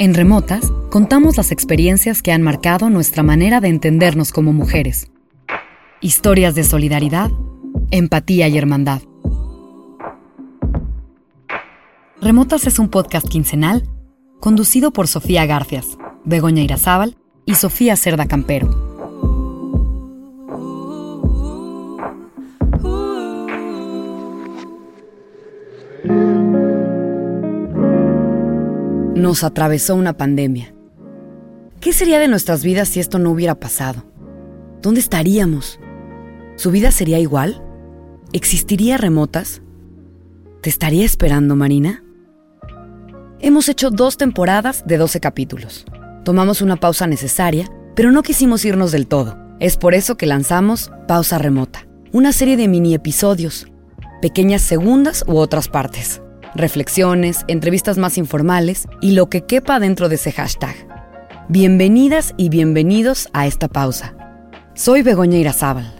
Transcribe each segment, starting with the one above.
En Remotas contamos las experiencias que han marcado nuestra manera de entendernos como mujeres. Historias de solidaridad, empatía y hermandad. Remotas es un podcast quincenal conducido por Sofía Garcias, Begoña Irazábal y Sofía Cerda Campero. Nos atravesó una pandemia. ¿Qué sería de nuestras vidas si esto no hubiera pasado? ¿Dónde estaríamos? ¿Su vida sería igual? ¿Existiría remotas? ¿Te estaría esperando, Marina? Hemos hecho dos temporadas de 12 capítulos. Tomamos una pausa necesaria, pero no quisimos irnos del todo. Es por eso que lanzamos Pausa Remota, una serie de mini episodios, pequeñas segundas u otras partes, reflexiones, entrevistas más informales y lo que quepa dentro de ese hashtag. Bienvenidas y bienvenidos a esta pausa. Soy Begoña Irazábal.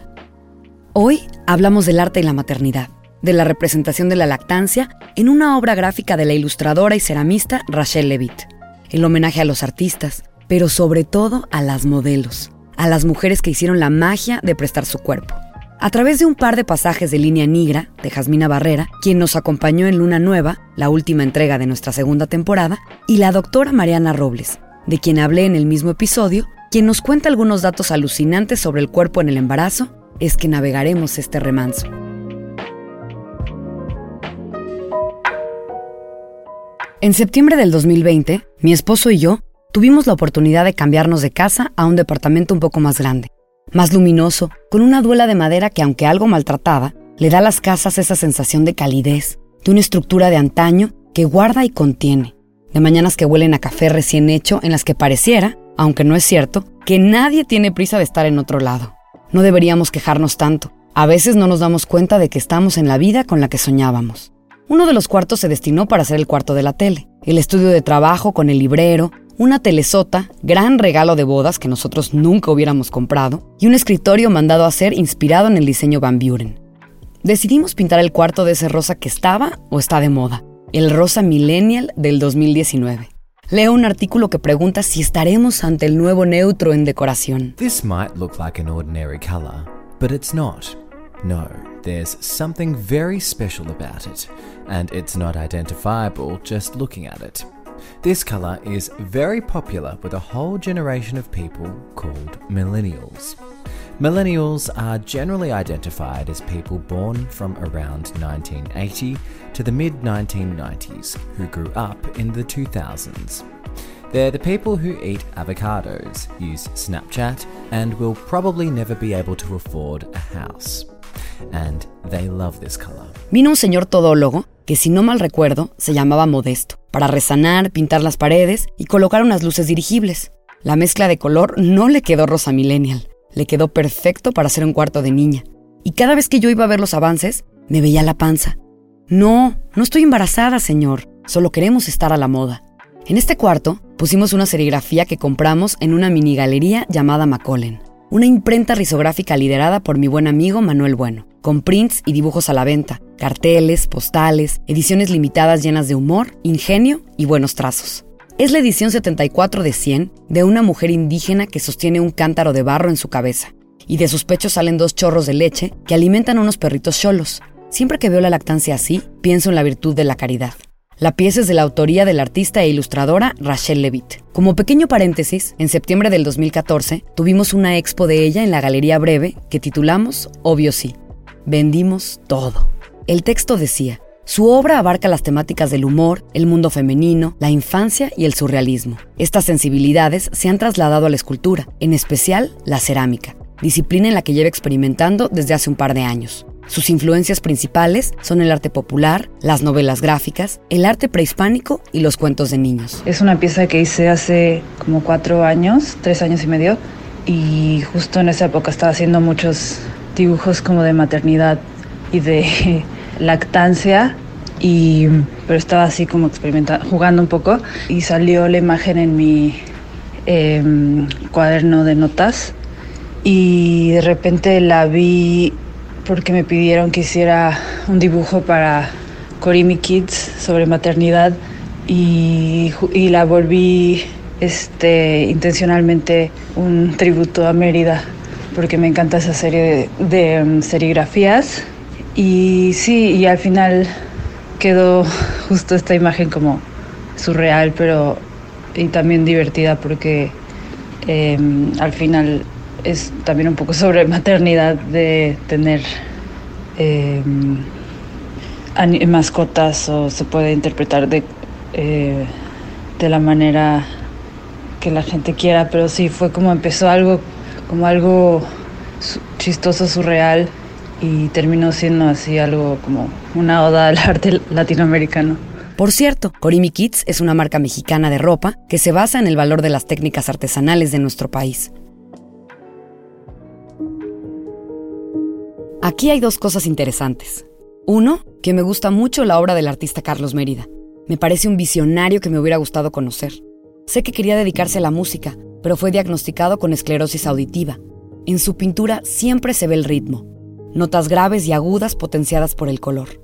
Hoy hablamos del arte y la maternidad, de la representación de la lactancia en una obra gráfica de la ilustradora y ceramista Rachel Levitt, el homenaje a los artistas, pero sobre todo a las modelos, a las mujeres que hicieron la magia de prestar su cuerpo. A través de un par de pasajes de Línea Negra, de Jasmina Barrera, quien nos acompañó en Luna Nueva, la última entrega de nuestra segunda temporada, y la doctora Mariana Robles, de quien hablé en el mismo episodio, quien nos cuenta algunos datos alucinantes sobre el cuerpo en el embarazo, es que navegaremos este remanso. En septiembre del 2020, mi esposo y yo tuvimos la oportunidad de cambiarnos de casa a un departamento un poco más grande, más luminoso, con una duela de madera que aunque algo maltratada, le da a las casas esa sensación de calidez, de una estructura de antaño que guarda y contiene, de mañanas que huelen a café recién hecho en las que pareciera, aunque no es cierto, que nadie tiene prisa de estar en otro lado. No deberíamos quejarnos tanto. A veces no nos damos cuenta de que estamos en la vida con la que soñábamos. Uno de los cuartos se destinó para ser el cuarto de la tele, el estudio de trabajo con el librero, una telesota, gran regalo de bodas que nosotros nunca hubiéramos comprado, y un escritorio mandado a hacer inspirado en el diseño Van Buren. Decidimos pintar el cuarto de ese rosa que estaba o está de moda, el rosa millennial del 2019. Leo un artículo que pregunta si estaremos ante el nuevo neutro en decoración. This might look like an ordinary color, but it's not. No, there's something very special about it, and it's not identifiable just looking at it. This colour is very popular with a whole generation of people called millennials. Millennials are generally identified as people born from around 1980 to the mid 1990s who grew up in the 2000s. They're the people who eat avocados, use Snapchat, and will probably never be able to afford a house. And they love this color. Vino un señor todólogo que si no mal recuerdo se llamaba Modesto, para resanar, pintar las paredes y colocar unas luces dirigibles. La mezcla de color no le quedó rosa millennial, le quedó perfecto para hacer un cuarto de niña. Y cada vez que yo iba a ver los avances, me veía la panza. No, no estoy embarazada, señor, solo queremos estar a la moda. En este cuarto pusimos una serigrafía que compramos en una mini galería llamada Macollen, una imprenta risográfica liderada por mi buen amigo Manuel Bueno con prints y dibujos a la venta, carteles, postales, ediciones limitadas llenas de humor, ingenio y buenos trazos. Es la edición 74 de 100 de una mujer indígena que sostiene un cántaro de barro en su cabeza, y de sus pechos salen dos chorros de leche que alimentan unos perritos cholos. Siempre que veo la lactancia así, pienso en la virtud de la caridad. La pieza es de la autoría de la artista e ilustradora Rachel Levitt. Como pequeño paréntesis, en septiembre del 2014 tuvimos una expo de ella en la Galería Breve que titulamos Obvio Sí, vendimos todo. El texto decía, su obra abarca las temáticas del humor, el mundo femenino, la infancia y el surrealismo. Estas sensibilidades se han trasladado a la escultura, en especial la cerámica. disciplina en la que lleva experimentando desde hace un par de años. Sus influencias principales son el arte popular, las novelas gráficas, el arte prehispánico y los cuentos de niños. Es una pieza que hice hace como cuatro años, tres años y medio, y justo en esa época estaba haciendo muchos dibujos como de maternidad y de lactancia y pero estaba así como experimentando jugando un poco y salió la imagen en mi em, cuaderno de notas y de repente la vi porque me pidieron que hiciera un dibujo para Corimi Kids sobre maternidad y, y la volví este, intencionalmente un tributo a Mérida porque me encanta esa serie de, de um, serigrafías. Y sí, y al final quedó justo esta imagen como surreal pero y también divertida porque eh, al final es también un poco sobre maternidad de tener eh, mascotas o se puede interpretar de, eh, de la manera que la gente quiera, pero sí fue como empezó algo como algo chistoso, surreal y terminó siendo así algo como una oda al arte latinoamericano. Por cierto, Corimi Kids es una marca mexicana de ropa que se basa en el valor de las técnicas artesanales de nuestro país. Aquí hay dos cosas interesantes. Uno, que me gusta mucho la obra del artista Carlos Mérida. Me parece un visionario que me hubiera gustado conocer. Sé que quería dedicarse a la música, pero fue diagnosticado con esclerosis auditiva. En su pintura siempre se ve el ritmo, notas graves y agudas potenciadas por el color.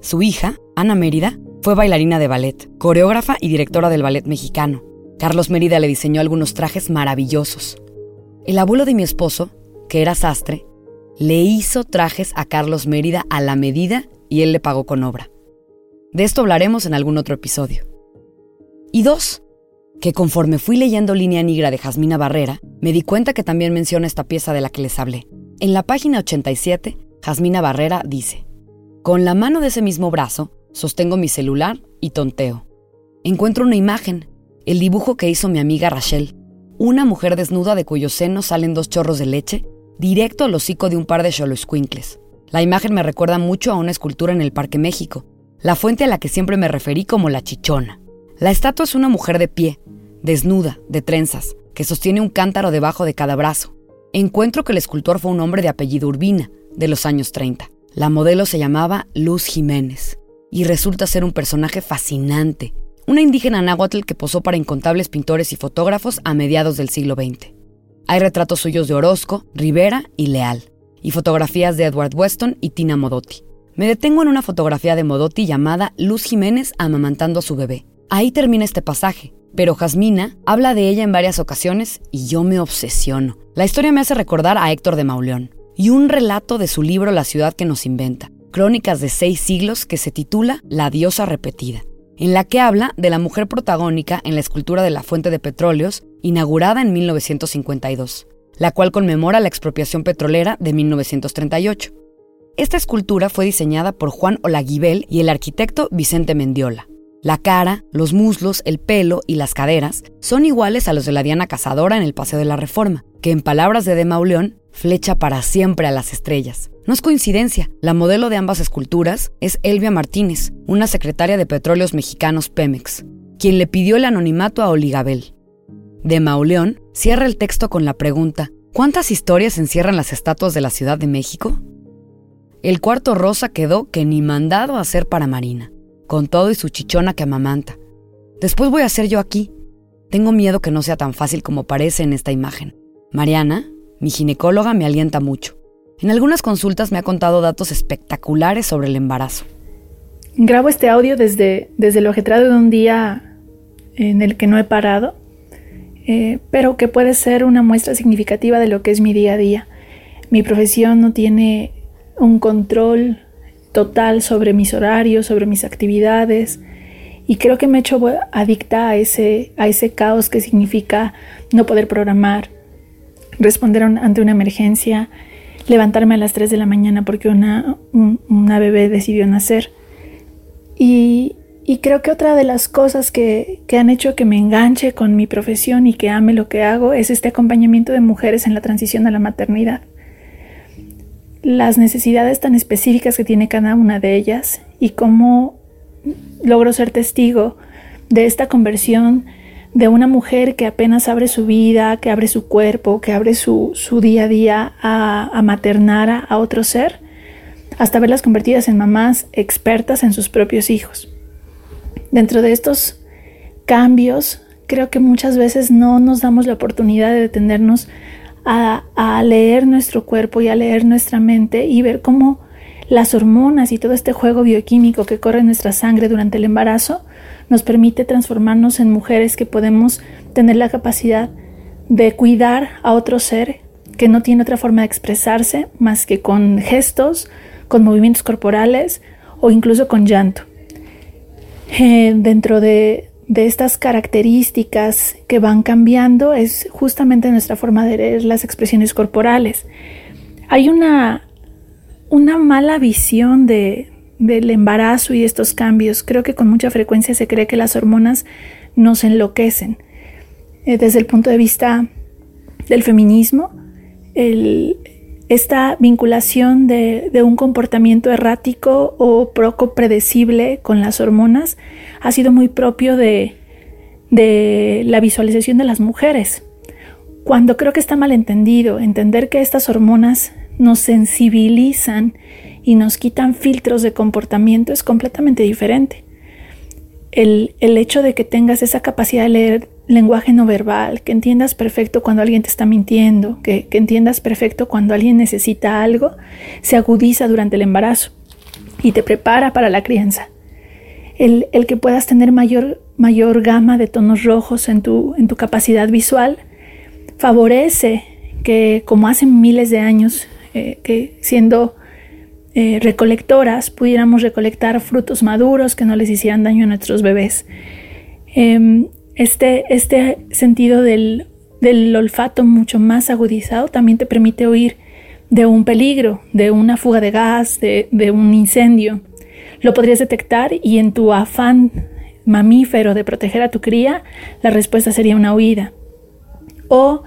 Su hija, Ana Mérida, fue bailarina de ballet, coreógrafa y directora del ballet mexicano. Carlos Mérida le diseñó algunos trajes maravillosos. El abuelo de mi esposo, que era sastre, le hizo trajes a Carlos Mérida a la medida y él le pagó con obra. De esto hablaremos en algún otro episodio. Y dos, que conforme fui leyendo Línea Negra de Jasmina Barrera, me di cuenta que también menciona esta pieza de la que les hablé. En la página 87, Jasmina Barrera dice, Con la mano de ese mismo brazo, sostengo mi celular y tonteo. Encuentro una imagen, el dibujo que hizo mi amiga Rachel, una mujer desnuda de cuyos senos salen dos chorros de leche directo al hocico de un par de xoloscuincles. La imagen me recuerda mucho a una escultura en el Parque México, la fuente a la que siempre me referí como la chichona. La estatua es una mujer de pie, desnuda, de trenzas, que sostiene un cántaro debajo de cada brazo. Encuentro que el escultor fue un hombre de apellido Urbina, de los años 30. La modelo se llamaba Luz Jiménez, y resulta ser un personaje fascinante, una indígena náhuatl que posó para incontables pintores y fotógrafos a mediados del siglo XX. Hay retratos suyos de Orozco, Rivera y Leal, y fotografías de Edward Weston y Tina Modotti. Me detengo en una fotografía de Modotti llamada Luz Jiménez amamantando a su bebé. Ahí termina este pasaje, pero Jasmina habla de ella en varias ocasiones y yo me obsesiono. La historia me hace recordar a Héctor de Mauleón y un relato de su libro La ciudad que nos inventa, crónicas de seis siglos que se titula La diosa repetida en la que habla de la mujer protagónica en la escultura de la Fuente de Petróleos, inaugurada en 1952, la cual conmemora la expropiación petrolera de 1938. Esta escultura fue diseñada por Juan Olaguibel y el arquitecto Vicente Mendiola. La cara, los muslos, el pelo y las caderas son iguales a los de la Diana Cazadora en el Paseo de la Reforma, que en palabras de De Mauleón, flecha para siempre a las estrellas. No es coincidencia, la modelo de ambas esculturas es Elvia Martínez, una secretaria de Petróleos Mexicanos Pemex, quien le pidió el anonimato a Oligabel. De Mauleón cierra el texto con la pregunta, ¿cuántas historias encierran las estatuas de la Ciudad de México? El cuarto rosa quedó que ni mandado a hacer para Marina, con todo y su chichona que amamanta. Después voy a hacer yo aquí. Tengo miedo que no sea tan fácil como parece en esta imagen. Mariana, mi ginecóloga, me alienta mucho. En algunas consultas me ha contado datos espectaculares sobre el embarazo. Grabo este audio desde, desde lo ajetrado de un día en el que no he parado, eh, pero que puede ser una muestra significativa de lo que es mi día a día. Mi profesión no tiene un control total sobre mis horarios, sobre mis actividades, y creo que me he hecho adicta a ese, a ese caos que significa no poder programar, responder ante una emergencia, levantarme a las 3 de la mañana porque una, una bebé decidió nacer. Y, y creo que otra de las cosas que, que, han hecho que me enganche con mi profesión y que ame lo que hago es este acompañamiento de mujeres en la transición a la maternidad. Las necesidades tan específicas que tiene cada una de ellas y cómo logro ser testigo de esta conversión de una mujer que apenas abre su vida, que abre su cuerpo, que abre su, su día a día a, a maternar a, otro ser, hasta verlas convertidas en mamás expertas en sus propios hijos. Dentro de estos cambios, creo que muchas veces no nos damos la oportunidad de detenernos a, a, leer nuestro cuerpo y a leer nuestra mente y ver cómo las hormonas y todo este juego bioquímico que corre en nuestra sangre durante el embarazo nos permite transformarnos en mujeres que podemos tener la capacidad de cuidar a otro ser que no tiene otra forma de expresarse más que con gestos, con movimientos corporales o incluso con llanto. Eh, dentro de, estas características que van cambiando es justamente nuestra forma de leer las expresiones corporales. Hay una, una mala visión de, del embarazo y estos cambios. Creo que con mucha frecuencia se cree que las hormonas nos enloquecen. Eh, desde el punto de vista del feminismo, esta vinculación de, un comportamiento errático o poco predecible con las hormonas ha sido muy propio de, de la visualización de las mujeres. Cuando creo que está mal entendido, entender que estas hormonas nos sensibilizan y nos quitan filtros de comportamiento es completamente diferente. El, el, hecho de que tengas esa capacidad de leer lenguaje no verbal, que entiendas perfecto cuando alguien te está mintiendo, que, que entiendas perfecto cuando alguien necesita algo, se agudiza durante el embarazo y te prepara para la crianza. El, el, que puedas tener mayor, mayor gama de tonos rojos en tu, en tu capacidad visual favorece que, como hace miles de años, eh, que siendo eh, recolectoras pudiéramos recolectar frutos maduros que no les hicieran daño a nuestros bebés. Eh, este, este sentido del, del olfato mucho más agudizado también te permite oír de un peligro, de una fuga de gas, de, de, un incendio. Lo podrías detectar y en tu afán mamífero de proteger a tu cría, la respuesta sería una huida. O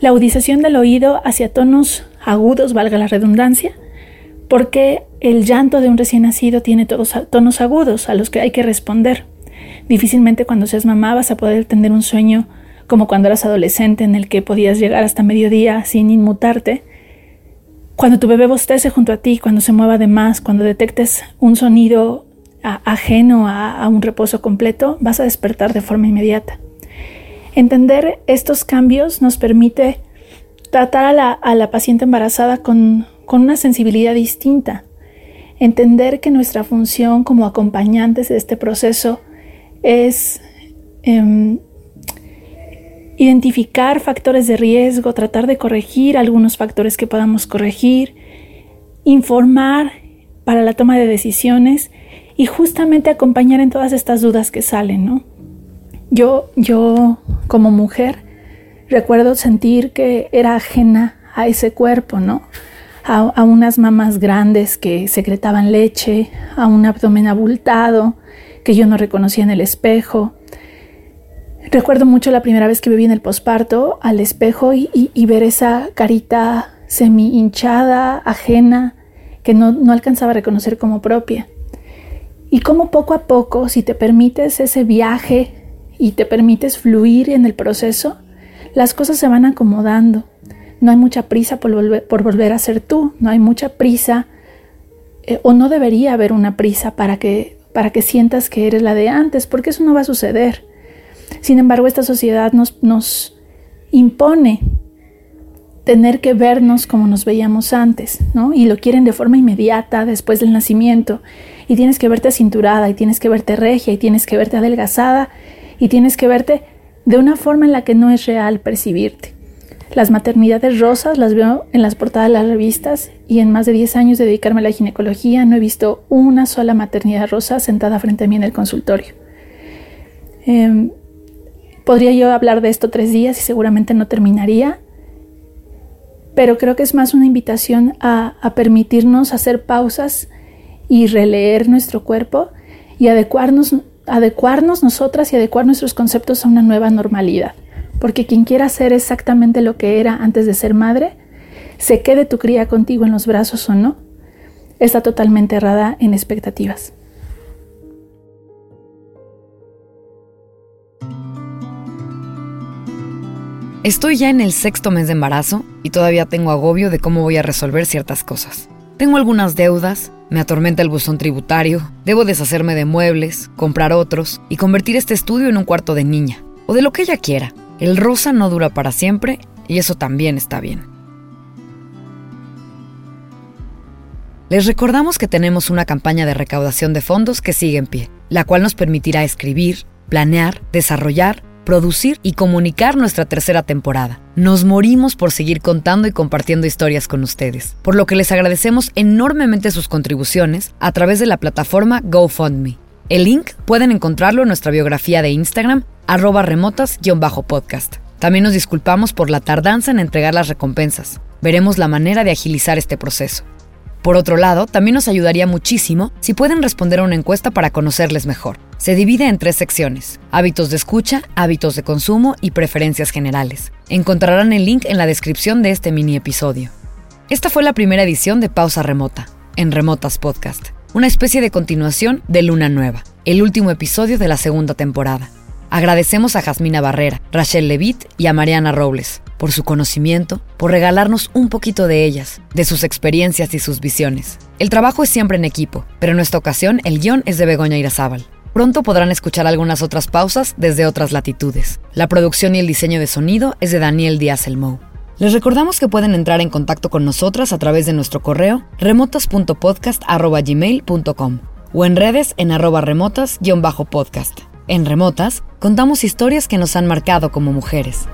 la agudización del oído hacia tonos agudos, valga la redundancia, porque el llanto de un recién nacido tiene todos tonos agudos a los que hay que responder. Difícilmente cuando seas mamá vas a poder tener un sueño como cuando eras adolescente en el que podías llegar hasta mediodía sin inmutarte. Cuando tu bebé bostece junto a ti, cuando se mueva de más, cuando detectes un sonido ajeno a, un reposo completo, vas a despertar de forma inmediata. Entender estos cambios nos permite tratar a la paciente embarazada con, con una sensibilidad distinta, entender que nuestra función como acompañantes de este proceso es eh, identificar factores de riesgo, tratar de corregir algunos factores que podamos corregir, informar para la toma de decisiones y justamente acompañar en todas estas dudas que salen, ¿no? Yo, yo como mujer recuerdo sentir que era ajena a ese cuerpo, ¿no? A, unas mamás grandes que secretaban leche, a un abdomen abultado que yo no reconocía en el espejo. Recuerdo mucho la primera vez que viví en el posparto al espejo y, y, ver esa carita semi hinchada, ajena, que no, no alcanzaba a reconocer como propia. Y como poco a poco, si te permites ese viaje y te permites fluir en el proceso, las cosas se van acomodando no hay mucha prisa por volver, a ser tú, no hay mucha prisa eh, o no debería haber una prisa para que, para que sientas que eres la de antes, porque eso no va a suceder. Sin embargo, esta sociedad nos, nos impone tener que vernos como nos veíamos antes, ¿no? Y lo quieren de forma inmediata después del nacimiento. Y tienes que verte cinturada, y tienes que verte regia, y tienes que verte adelgazada, y tienes que verte de una forma en la que no es real percibirte. Las maternidades rosas las veo en las portadas de las revistas y en más de 10 años de dedicarme a la ginecología no he visto una sola maternidad rosa sentada frente a mí en el consultorio. Eh, podría yo hablar de esto tres días y seguramente no terminaría, pero creo que es más una invitación a, a permitirnos hacer pausas y releer nuestro cuerpo y adecuarnos adecuarnos nosotras y adecuar nuestros conceptos a una nueva normalidad. Porque quien quiera ser exactamente lo que era antes de ser madre, se quede tu cría contigo en los brazos o no, está totalmente errada en expectativas. Estoy ya en el sexto mes de embarazo y todavía tengo agobio de cómo voy a resolver ciertas cosas. Tengo algunas deudas, me atormenta el buzón tributario, debo deshacerme de muebles, comprar otros y convertir este estudio en un cuarto de niña, o de lo que ella quiera. El rosa no dura para siempre y eso también está bien. Les recordamos que tenemos una campaña de recaudación de fondos que sigue en pie, la cual nos permitirá escribir, planear, desarrollar producir y comunicar nuestra tercera temporada. Nos morimos por seguir contando y compartiendo historias con ustedes, por lo que les agradecemos enormemente sus contribuciones a través de la plataforma GoFundMe. El link pueden encontrarlo en nuestra biografía de Instagram, arroba remotas-podcast. También nos disculpamos por la tardanza en entregar las recompensas. Veremos la manera de agilizar este proceso. Por otro lado, también nos ayudaría muchísimo si pueden responder a una encuesta para conocerles mejor. Se divide en tres secciones, hábitos de escucha, hábitos de consumo y preferencias generales. Encontrarán el link en la descripción de este mini episodio. Esta fue la primera edición de Pausa Remota, en Remotas Podcast, una especie de continuación de Luna Nueva, el último episodio de la segunda temporada. Agradecemos a Jasmina Barrera, Rachel Levitt y a Mariana Robles por su conocimiento, por regalarnos un poquito de ellas, de sus experiencias y sus visiones. El trabajo es siempre en equipo, pero en esta ocasión el guion es de Begoña Irazábal. Pronto podrán escuchar algunas otras pausas desde otras latitudes. La producción y el diseño de sonido es de Daniel Díaz Elmou. Les recordamos que pueden entrar en contacto con nosotras a través de nuestro correo remotas.podcast.gmail.com o en redes en arroba remotas-podcast. En Remotas contamos historias que nos han marcado como mujeres.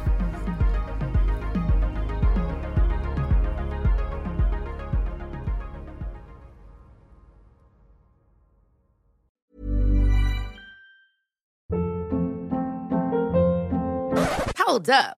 Hold up.